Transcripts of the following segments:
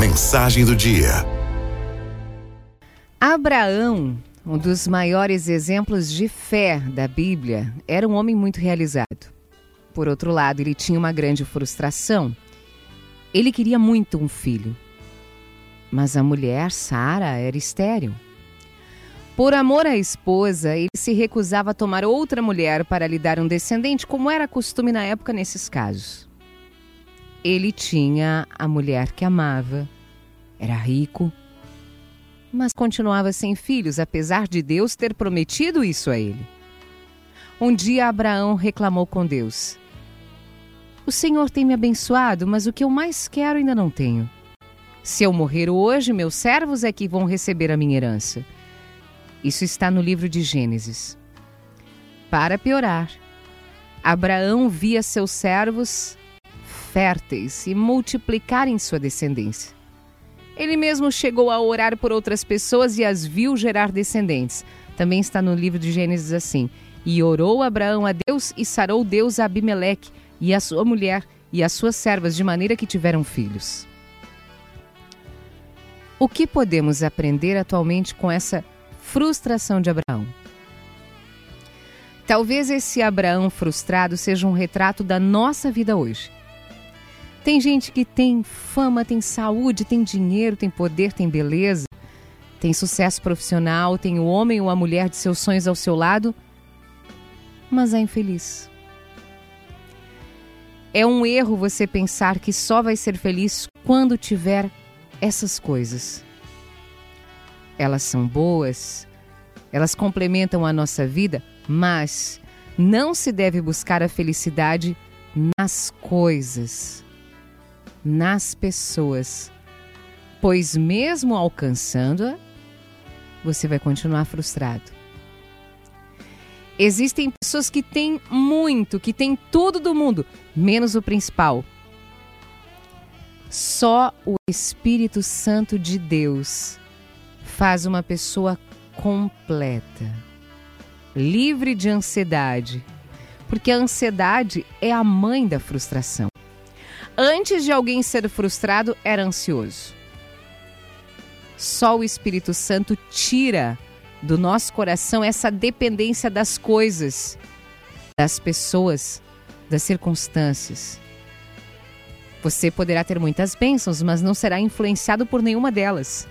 Mensagem do dia. Abraão, um dos maiores exemplos de fé da Bíblia, era um homem muito realizado. Por outro lado, ele tinha uma grande frustração. Ele queria muito um filho, mas a mulher, Sara, era estéril. Por amor à esposa, ele se recusava a tomar outra mulher para lhe dar um descendente, como era costume na época nesses casos. Ele tinha a mulher que amava, era rico, mas continuava sem filhos, apesar de Deus ter prometido isso a ele. Um dia Abraão reclamou com Deus: O Senhor tem me abençoado, mas o que eu mais quero ainda não tenho. Se eu morrer hoje, meus servos é que vão receber a minha herança. Isso está no livro de Gênesis. Para piorar, Abraão via seus servos férteis e multiplicarem sua descendência. Ele mesmo chegou a orar por outras pessoas e as viu gerar descendentes. Também está no livro de Gênesis assim: E orou Abraão a Deus e sarou Deus a Abimeleque e a sua mulher e as suas servas, de maneira que tiveram filhos. O que podemos aprender atualmente com essa frustração de Abraão? Talvez esse Abraão frustrado seja um retrato da nossa vida hoje. Tem gente que tem fama, tem saúde, tem dinheiro, tem poder, tem beleza, tem sucesso profissional, tem o homem ou a mulher de seus sonhos ao seu lado, mas é infeliz. É um erro você pensar que só vai ser feliz quando tiver essas coisas. Elas são boas, elas complementam a nossa vida, mas não se deve buscar a felicidade nas coisas nas pessoas, pois mesmo alcançando-a, você vai continuar frustrado. Existem pessoas que têm muito, que têm tudo do mundo, menos o principal. Só o Espírito Santo de Deus faz uma pessoa completa, livre de ansiedade, porque a ansiedade é a mãe da frustração antes de alguém ser frustrado, era ansioso. Só o Espírito Santo tira do nosso coração essa dependência das coisas, das pessoas, das circunstâncias. Você poderá ter muitas bênçãos, mas não será influenciado por nenhuma delas.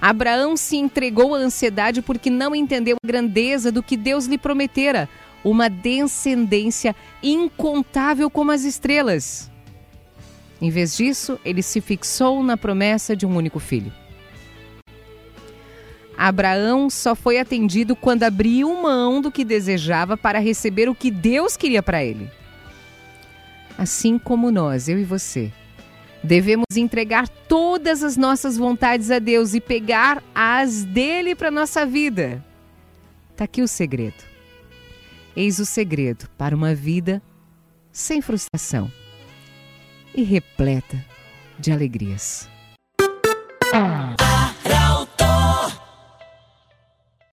Abraão se entregou à ansiedade porque não entendeu a grandeza do que Deus lhe prometera, uma descendência incontável como as estrelas. Em vez disso, ele se fixou na promessa de um único filho. Abraão só foi atendido quando abriu mão do que desejava para receber o que Deus queria para ele. Assim como nós, eu e você, devemos entregar todas as nossas vontades a Deus e pegar as dele para nossa vida. Tá aqui o segredo. Eis o segredo para uma vida sem frustração e repleta de alegrias. Ah.